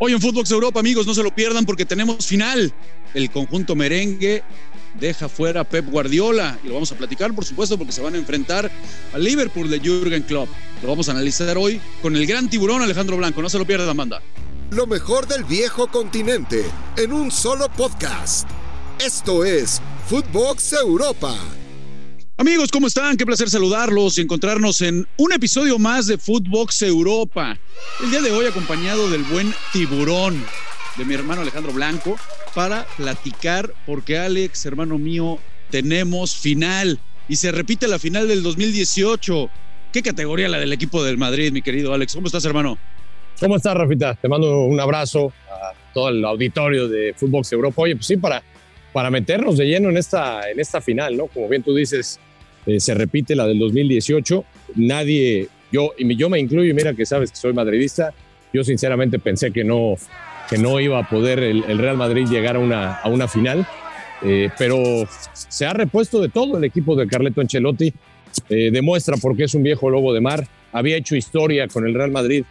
Hoy en Footbox Europa, amigos, no se lo pierdan porque tenemos final. El conjunto merengue deja fuera a Pep Guardiola y lo vamos a platicar, por supuesto, porque se van a enfrentar al Liverpool de Jürgen Klopp. Lo vamos a analizar hoy con el gran tiburón Alejandro Blanco. No se lo pierdan, Amanda. Lo mejor del viejo continente en un solo podcast. Esto es Footbox Europa. Amigos, ¿cómo están? Qué placer saludarlos y encontrarnos en un episodio más de Footbox Europa. El día de hoy acompañado del buen tiburón de mi hermano Alejandro Blanco para platicar porque Alex, hermano mío, tenemos final y se repite la final del 2018. ¿Qué categoría la del equipo del Madrid, mi querido Alex? ¿Cómo estás, hermano? ¿Cómo estás, Rafita? Te mando un abrazo a todo el auditorio de Footbox Europa. Oye, pues sí, para, para meternos de lleno en esta, en esta final, ¿no? Como bien tú dices, eh, se repite la del 2018. Nadie, yo, y yo me incluyo, mira que sabes que soy madridista, yo sinceramente pensé que no, que no iba a poder el, Real Madrid llegar a una, a una final, eh, pero se ha repuesto de todo el equipo de Carleto Ancelotti, eh, demuestra por qué es un viejo lobo de mar, había hecho historia con el Real Madrid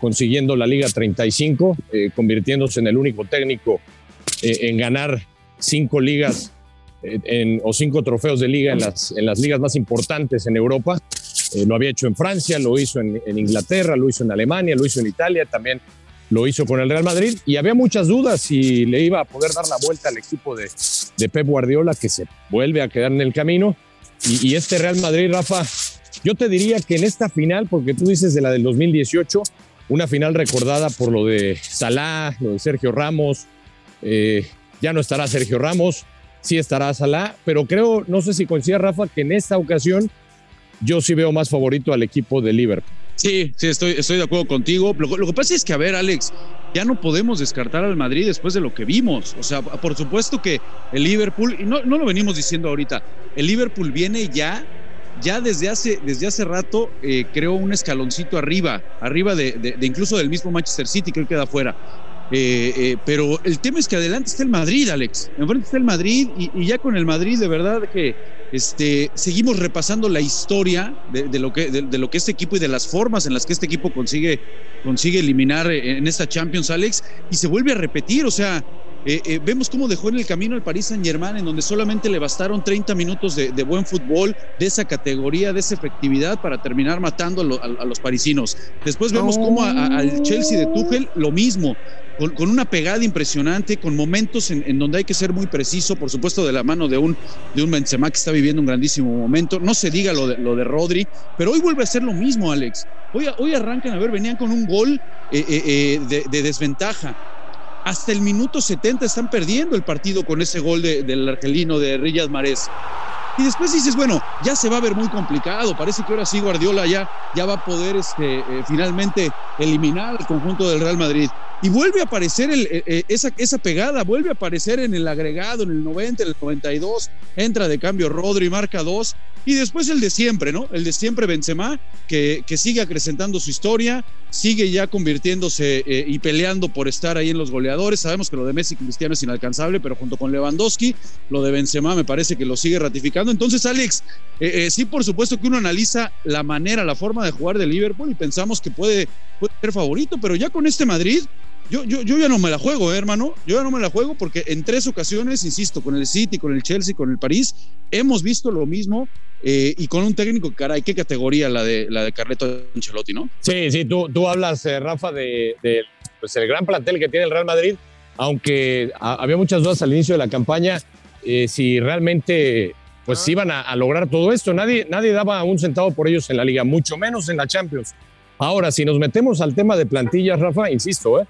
consiguiendo la Liga 35, convirtiéndose en el único técnico en ganar cinco ligas o cinco trofeos de liga en las, en las ligas más importantes en Europa. Eh, lo había hecho en Francia, lo hizo en, Inglaterra, lo hizo en Alemania, lo hizo en Italia, también lo hizo con el Real Madrid y había muchas dudas si le iba a poder dar la vuelta al equipo de, de Pep Guardiola que se vuelve a quedar en el camino. Y, y, este Real Madrid, Rafa, yo te diría que en esta final, porque tú dices de la del 2018, una final recordada por lo de Salah, lo de Sergio Ramos, eh, ya no estará Sergio Ramos, sí estará Salah, pero creo, no sé si coincide Rafa, que en esta ocasión yo sí veo más favorito al equipo de Liverpool. Sí, sí, estoy, estoy de acuerdo contigo. Lo, que pasa es que, a ver, Alex, ya no podemos descartar al Madrid después de lo que vimos. O sea, por supuesto que el Liverpool, y no, no lo venimos diciendo ahorita, el Liverpool viene ya, ya desde hace, desde hace rato eh, creó un escaloncito arriba, arriba de, de, incluso del mismo Manchester City que él queda fuera. Eh, eh, pero el tema es que adelante está el Madrid, Alex. Enfrente está el Madrid y, ya con el Madrid, de verdad que este, seguimos repasando la historia de, lo que, de, lo que este equipo y de las formas en las que este equipo consigue, consigue eliminar en esta Champions, Alex, y se vuelve a repetir. O sea, eh, eh, vemos cómo dejó en el camino al Paris Saint Germain, en donde solamente le bastaron 30 minutos de, buen fútbol, de esa categoría, de esa efectividad para terminar matando a, los parisinos. Después vemos cómo al Chelsea de Tuchel lo mismo, con, una pegada impresionante, con momentos en, donde hay que ser muy preciso, por supuesto de la mano de un, de un Benzema que está viviendo un grandísimo momento. No se diga lo de, lo de Rodri, pero hoy vuelve a ser lo mismo, Alex. Hoy, hoy arrancan, a ver, venían con un gol eh, de, de desventaja hasta el minuto 70 están perdiendo el partido con ese gol del argelino de Riyad Mahrez. Y después dices, bueno, ya se va a ver muy complicado. Parece que ahora sí Guardiola ya, ya va a poder este, eh, finalmente eliminar al conjunto del Real Madrid. Y vuelve a aparecer el, eh, eh, esa, esa pegada, vuelve a aparecer en el agregado, en el 90, en el 92. Entra de cambio Rodri, marca dos. Y después el de siempre, ¿no? El de siempre Benzema, que, que sigue acrecentando su historia, sigue ya convirtiéndose y peleando por estar ahí en los goleadores. Sabemos que lo de Messi Cristiano es inalcanzable, pero junto con Lewandowski, lo de Benzema me parece que lo sigue ratificando entonces, Alex, eh, eh, sí, por supuesto que uno analiza la manera, la forma de jugar de Liverpool y pensamos que puede, ser favorito, pero ya con este Madrid, yo, yo, yo ya no me la juego, eh, hermano. Yo ya no me la juego porque en tres ocasiones, insisto, con el City, con el Chelsea, con el París, hemos visto lo mismo y con un técnico, caray, qué categoría la de, la de Carleto Ancelotti, ¿no? Sí, sí, tú, tú hablas, Rafa, de, pues el gran plantel que tiene el Real Madrid, aunque había muchas dudas al inicio de la campaña, si realmente pues iban a, lograr todo esto. Nadie, nadie daba un centavo por ellos en la liga, mucho menos en la Champions. Ahora, si nos metemos al tema de plantillas, Rafa, insisto, ¿eh?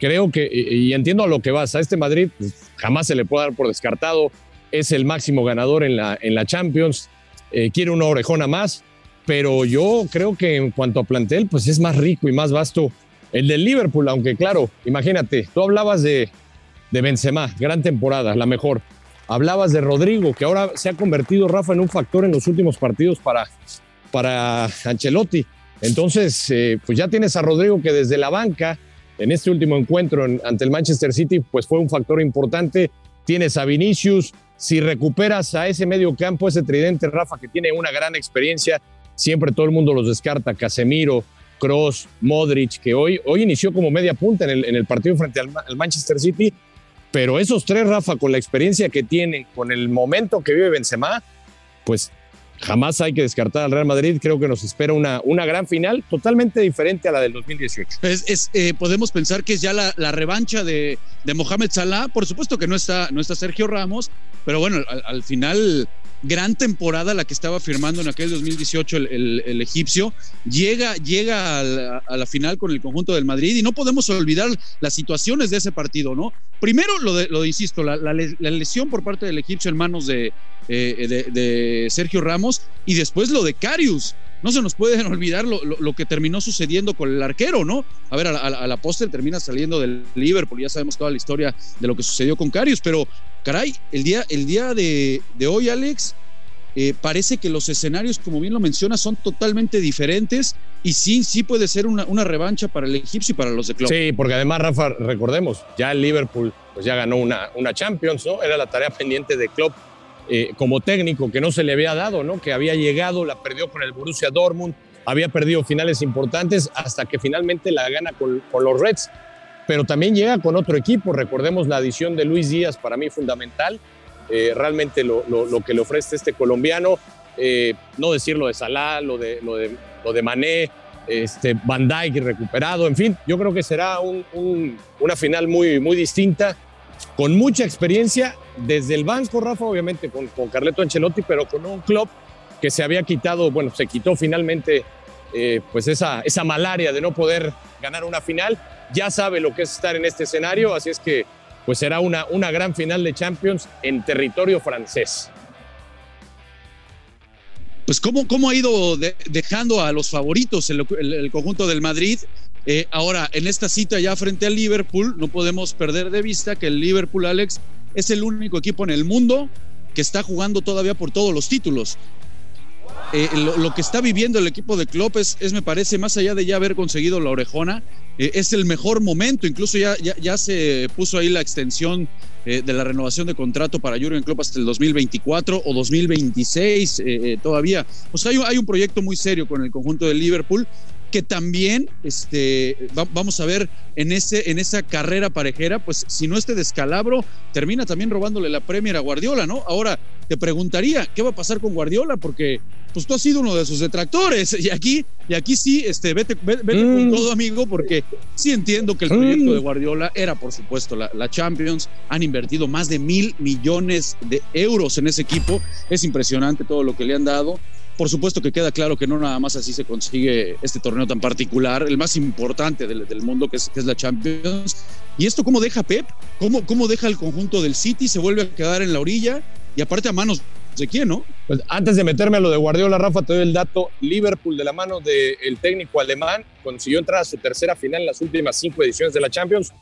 Creo que, y, entiendo a lo que vas, a este Madrid pues, jamás se le puede dar por descartado, es el máximo ganador en la, en la Champions, eh, quiere una orejona más, pero yo creo que en cuanto a plantel, pues es más rico y más vasto el del Liverpool, aunque claro, imagínate, tú hablabas de, de Benzema, gran temporada, la mejor. Hablabas de Rodrigo, que ahora se ha convertido, Rafa, en un factor en los últimos partidos para, para Ancelotti. Entonces, eh, pues ya tienes a Rodrigo que desde la banca, en este último encuentro ante el Manchester City, pues fue un factor importante. Tienes a Vinicius. Si recuperas a ese medio campo, ese tridente, Rafa, que tiene una gran experiencia, siempre todo el mundo los descarta. Casemiro, Cross, Modric, que hoy, hoy inició como media punta en el, partido frente al, al, Manchester City, pero esos tres, Rafa, con la experiencia que tienen, con el momento que vive Benzema, pues jamás hay que descartar al Real Madrid. Creo que nos espera una, una gran final totalmente diferente a la del 2018. Es, eh, podemos pensar que es ya la, la revancha de, de, Mohamed Salah. Por supuesto que no está, no está Sergio Ramos, pero bueno, al final gran temporada la que estaba firmando en aquel 2018 el, egipcio, llega, llega a la, final con el conjunto del Madrid y no podemos olvidar las situaciones de ese partido, ¿no? Primero, lo de, lo insisto, la, lesión por parte del egipcio en manos de, eh, Sergio Ramos y después lo de Carius. No se nos puede olvidar lo, lo, lo que terminó sucediendo con el arquero, ¿no? A ver, a la, a la postre termina saliendo del Liverpool, ya sabemos toda la historia de lo que sucedió con Carius, pero caray, el día, el día de, de hoy, Alex, eh, parece que los escenarios, como bien lo menciona, son totalmente diferentes y sí, sí puede ser una, una, revancha para el egipcio y para los de Klopp. Sí, porque además, Rafa, recordemos, ya el Liverpool pues ya ganó una, una Champions, ¿no? Era la tarea pendiente de Klopp eh, como técnico que no se le había dado, ¿no? Que había llegado, la perdió con el Borussia Dortmund, había perdido finales importantes hasta que finalmente la gana con, con los Reds. Pero también llega con otro equipo, recordemos la adición de Luis Díaz, para mí fundamental, eh, realmente lo, lo, lo, que le ofrece este colombiano, eh, no decir lo de Salah, lo de, lo de, lo de Mané, este, Van Dijk recuperado, en fin, yo creo que será un, un, una final muy, muy distinta, con mucha experiencia desde el banco, Rafa, obviamente con, con Carleto Ancelotti, pero con un club que se había quitado, bueno, se quitó finalmente eh, pues esa, esa malaria de no poder ganar una final, ya sabe lo que es estar en este escenario, así es que pues será una, una gran final de Champions en territorio francés. Pues cómo, cómo ha ido de, dejando a los favoritos el, el, el conjunto del Madrid. Eh, ahora, en esta cita ya frente al Liverpool, no podemos perder de vista que el Liverpool, Alex, es el único equipo en el mundo que está jugando todavía por todos los títulos. Eh, lo, que está viviendo el equipo de Klopp es, me parece, más allá de ya haber conseguido la orejona, eh, es el mejor momento. Incluso ya, ya, se puso ahí la extensión eh, de la renovación de contrato para Jurgen Klopp hasta el 2024 o 2026 eh, todavía. O sea, hay, un proyecto muy serio con el conjunto de Liverpool que también este, va, vamos a ver en, ese, en esa carrera parejera, pues si no este descalabro, termina también robándole la Premier a Guardiola, ¿no? Ahora, te preguntaría, ¿qué va a pasar con Guardiola? Porque pues tú has sido uno de sus detractores y aquí, y aquí sí, este, vete, vete, vete mm. con todo, amigo, porque sí entiendo que el proyecto de Guardiola era, por supuesto, la, la Champions. Han invertido más de mil millones de euros en ese equipo. Es impresionante todo lo que le han dado. Por supuesto que queda claro que no nada más así se consigue este torneo tan particular, el más importante del, del mundo, que es, que es, la Champions. ¿Y esto cómo deja Pep? ¿Cómo, ¿Cómo deja el conjunto del City? ¿Se vuelve a quedar en la orilla? Y aparte a manos de quién, ¿no? Pues antes de meterme a lo de Guardiola, Rafa, te doy el dato. Liverpool, de la mano del de técnico alemán, consiguió entrar a su tercera final en las últimas cinco ediciones de la Champions.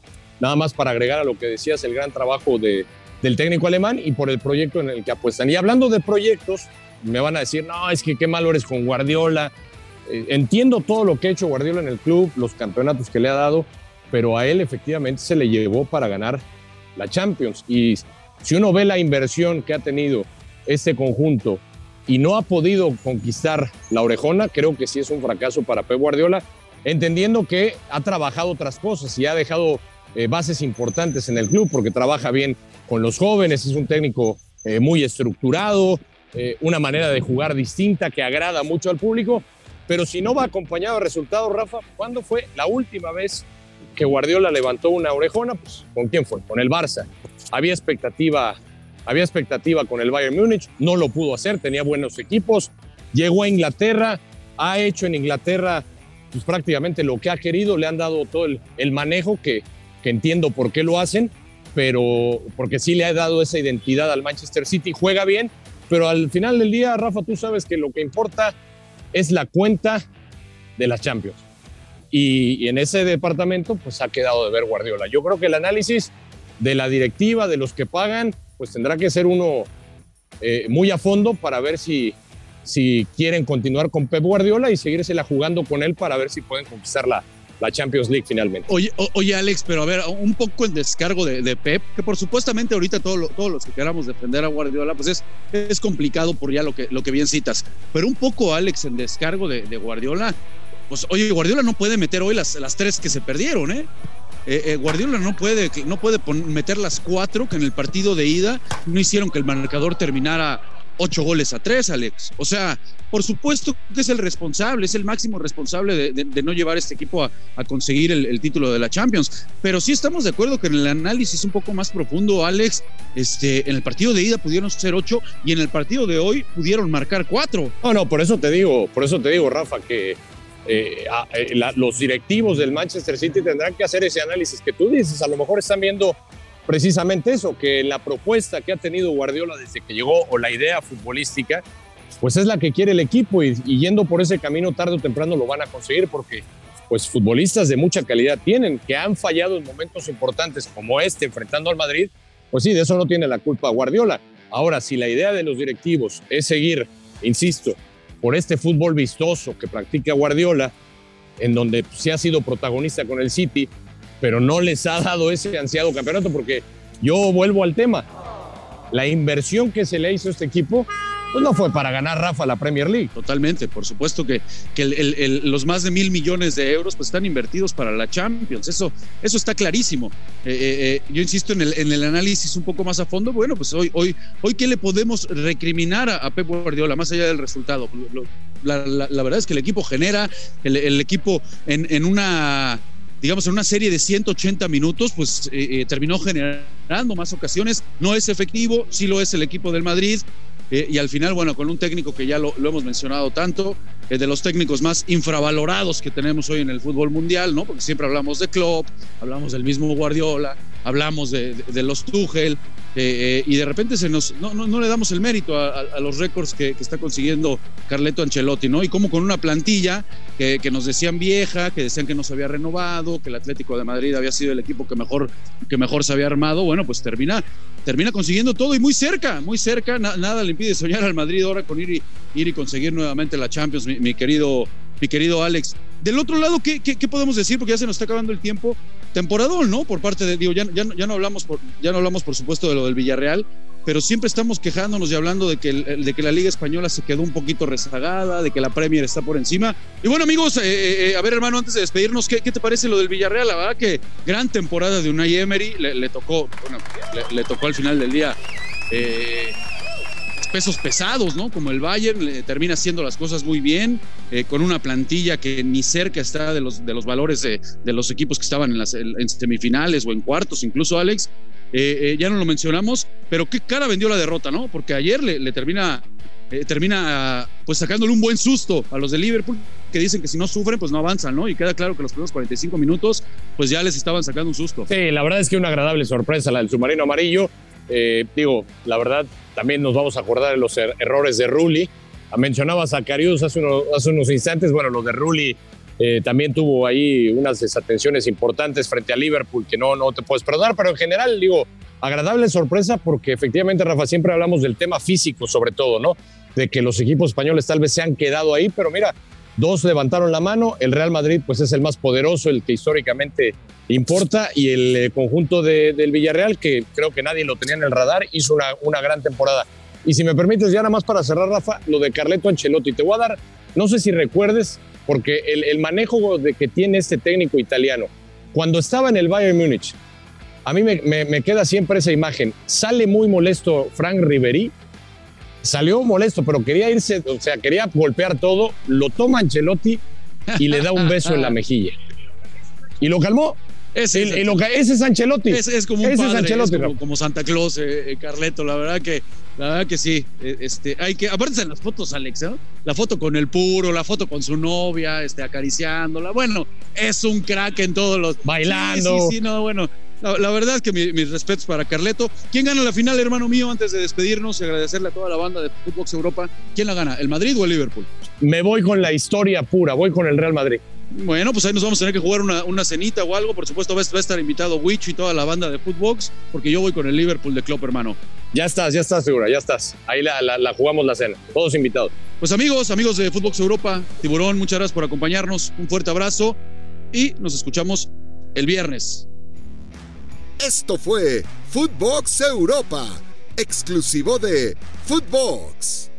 Nada más para agregar a lo que decías, el gran trabajo de, del técnico alemán y por el proyecto en el que apuestan. Y hablando de proyectos, me van a decir, no, es que qué malo eres con Guardiola. Eh, entiendo todo lo que ha hecho Guardiola en el club, los campeonatos que le ha dado, pero a él efectivamente se le llevó para ganar la Champions. Y si uno ve la inversión que ha tenido este conjunto y no ha podido conquistar la orejona, creo que sí es un fracaso para Pep Guardiola, entendiendo que ha trabajado otras cosas y ha dejado eh, bases importantes en el club porque trabaja bien con los jóvenes, es un técnico eh, muy estructurado, eh, una manera de jugar distinta que agrada mucho al público, pero si no va acompañado de resultados, Rafa, ¿cuándo fue la última vez que Guardiola levantó una orejona? Pues, ¿con quién fue? Con el Barça. Había expectativa, había expectativa con el Bayern Múnich, no lo pudo hacer, tenía buenos equipos, llegó a Inglaterra, ha hecho en Inglaterra pues, prácticamente lo que ha querido, le han dado todo el, el manejo que, que entiendo por qué lo hacen, pero porque sí le ha dado esa identidad al Manchester City, juega bien, pero al final del día, Rafa, tú sabes que lo que importa es la cuenta de las Champions. Y, y, en ese departamento, pues ha quedado de ver Guardiola. Yo creo que el análisis de la directiva, de los que pagan, pues tendrá que ser uno eh, muy a fondo para ver si, si quieren continuar con Pep Guardiola y seguírsela jugando con él para ver si pueden conquistar la, la Champions League finalmente. Oye, oye, Alex, pero a ver, un poco el descargo de, de Pep, que por supuestamente ahorita todo todos los que queramos defender a Guardiola, pues es, es complicado por ya lo que, lo que bien citas. Pero un poco, Alex, en descargo de, de Guardiola, pues oye, Guardiola no puede meter hoy las, las tres que se perdieron, ¿eh? Eh, eh, Guardiola no puede, no puede meter las cuatro que en el partido de ida no hicieron que el marcador terminara ocho goles a tres, Alex. O sea, por supuesto que es el responsable, es el máximo responsable de, no llevar este equipo a, conseguir el, título de la Champions. Pero sí estamos de acuerdo que en el análisis un poco más profundo, Alex, este, en el partido de ida pudieron ser ocho y en el partido de hoy pudieron marcar cuatro. No, no, por eso te digo, por eso te digo, Rafa, que eh, eh, los directivos del Manchester City tendrán que hacer ese análisis que tú dices. A lo mejor están viendo precisamente eso, que la propuesta que ha tenido Guardiola desde que llegó o la idea futbolística, pues es la que quiere el equipo y, yendo por ese camino tarde o temprano lo van a conseguir porque pues futbolistas de mucha calidad tienen, que han fallado en momentos importantes como este enfrentando al Madrid, pues sí, de eso no tiene la culpa Guardiola. Ahora, si la idea de los directivos es seguir, insisto, por este fútbol vistoso que practica Guardiola, en donde se ha sido protagonista con el City, pero no les ha dado ese ansiado campeonato, porque yo vuelvo al tema. La inversión que se le hizo a este equipo pues no fue para ganar Rafa la Premier League. Totalmente, por supuesto que, los más de mil millones de euros pues están invertidos para la Champions, eso, está clarísimo. Eh, eh, eh, yo insisto en el, análisis un poco más a fondo, bueno, pues hoy, hoy, hoy ¿qué le podemos recriminar a, Pep Guardiola más allá del resultado? La, verdad es que el equipo genera, el, equipo en una digamos, en una serie de 180 minutos, pues terminó generando más ocasiones. No es efectivo, sí lo es el equipo del Madrid, eh, y al final, bueno, con un técnico que ya lo, hemos mencionado tanto, de los técnicos más infravalorados que tenemos hoy en el fútbol mundial, ¿no? Porque siempre hablamos de Klopp, hablamos del mismo Guardiola, hablamos de, los Tuchel, eh, eh, y de repente se nos, no, no, le damos el mérito a, los récords que, está consiguiendo Carleto Ancelotti, ¿no? Y como con una plantilla que, nos decían vieja, que decían que no se había renovado, que el Atlético de Madrid había sido el equipo que mejor, que mejor se había armado, bueno, pues termina, termina consiguiendo todo y muy cerca, muy cerca, nada le impide soñar al Madrid ahora con ir y, ir y conseguir nuevamente la Champions, mi, querido, mi querido Alex. Del otro lado, ¿qué, ¿qué, podemos decir? Porque ya se nos está acabando el tiempo. Temporadón, ¿no? Por parte de, digo, ya, ya, ya, no hablamos por, ya no hablamos por supuesto de lo del Villarreal, pero siempre estamos quejándonos y hablando de que, de que la Liga Española se quedó un poquito rezagada, de que la Premier está por encima. Y bueno, amigos, eh, eh, eh, a ver, hermano, antes de despedirnos, ¿qué, ¿qué, te parece lo del Villarreal? La verdad que gran temporada de Unai Emery, le, tocó, bueno, le, tocó al final del día pesos pesados, ¿no? Como el Bayern termina haciendo las cosas muy bien, con una plantilla que ni cerca está de los, de los valores de, de los equipos que estaban en, las, en semifinales o en cuartos, incluso Alex. Eh, eh, ya no lo mencionamos, pero qué cara vendió la derrota, ¿no? Porque ayer le, termina, eh, termina pues sacándole un buen susto a los de Liverpool, que dicen que si no sufren, pues no avanzan, ¿no? Y queda claro que los primeros 45 minutos, pues ya les estaban sacando un susto. Sí, la verdad es que una agradable sorpresa la del submarino amarillo. digo, la verdad, también nos vamos a acordar de los er-, errores de Rulli. Mencionabas a Carius hace, unos instantes, bueno, lo de Rulli eh, también tuvo ahí unas desatenciones importantes frente a Liverpool que no, no te puedes perdonar, pero en general, digo, agradable sorpresa porque efectivamente, Rafa, siempre hablamos del tema físico sobre todo, ¿no? De que los equipos españoles tal vez se han quedado ahí, pero mira, dos levantaron la mano, el Real Madrid pues es el más poderoso, el que históricamente importa, y el eh, conjunto del Villarreal, que creo que nadie lo tenía en el radar, hizo una, una gran temporada. Y si me permites, ya nada más para cerrar, Rafa, lo de Carleto Ancelotti, te voy a dar, no sé si recuerdes, porque el, manejo de que tiene este técnico italiano, cuando estaba en el Bayern Múnich, a mí me, queda siempre esa imagen. Sale muy molesto Frank Ribery, salió molesto, pero quería irse, o sea, quería golpear todo, lo toma Ancelotti y le da un beso en la mejilla. Y lo calmó. Ese, es Ancelotti. Es, como un padre, como, Santa Claus, eh, eh, Carleto. La verdad que la verdad que sí, e, este, hay que, aparte en las fotos, Alex, ¿no? La foto con el puro, la foto con su novia, este, acariciándola. Bueno, es un crack en todos los. Bailando. Sí, sí, no, bueno. La, verdad es que mis respetos para Carleto. ¿Quién gana la final, hermano mío? Antes de despedirnos y agradecerle a toda la banda de Footbox Europa. ¿Quién la gana? ¿El Madrid o el Liverpool? Me voy con la historia pura, voy con el Real Madrid. Bueno, pues ahí nos vamos a tener que jugar una, una cenita o algo. Por supuesto, va a estar invitado Wich y toda la banda de Footbox, porque yo voy con el Liverpool de Klopp, hermano. Ya estás, ya estás segura, ya estás. Ahí la, la, jugamos la cena. Todos invitados. Pues amigos, amigos de Footbox Europa, Tiburón, muchas gracias por acompañarnos. Un fuerte abrazo y nos escuchamos el viernes. Esto fue Footbox Europa, exclusivo de Footbox.